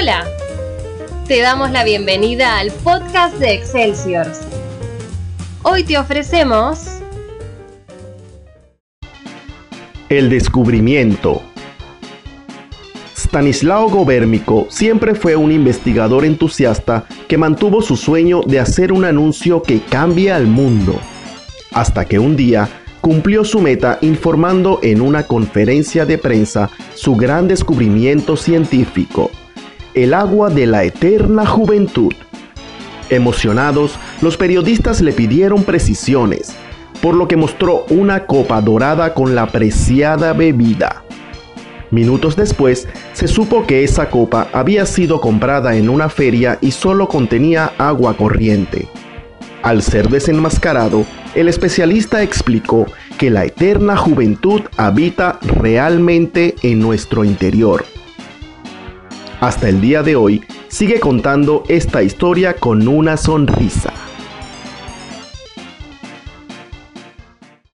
Hola, te damos la bienvenida al podcast de Excelsior. Hoy te ofrecemos... El descubrimiento. Stanislao Gobérmico siempre fue un investigador entusiasta que mantuvo su sueño de hacer un anuncio que cambie al mundo. Hasta que un día cumplió su meta informando en una conferencia de prensa su gran descubrimiento científico el agua de la eterna juventud. Emocionados, los periodistas le pidieron precisiones, por lo que mostró una copa dorada con la preciada bebida. Minutos después, se supo que esa copa había sido comprada en una feria y solo contenía agua corriente. Al ser desenmascarado, el especialista explicó que la eterna juventud habita realmente en nuestro interior hasta el día de hoy, sigue contando esta historia con una sonrisa.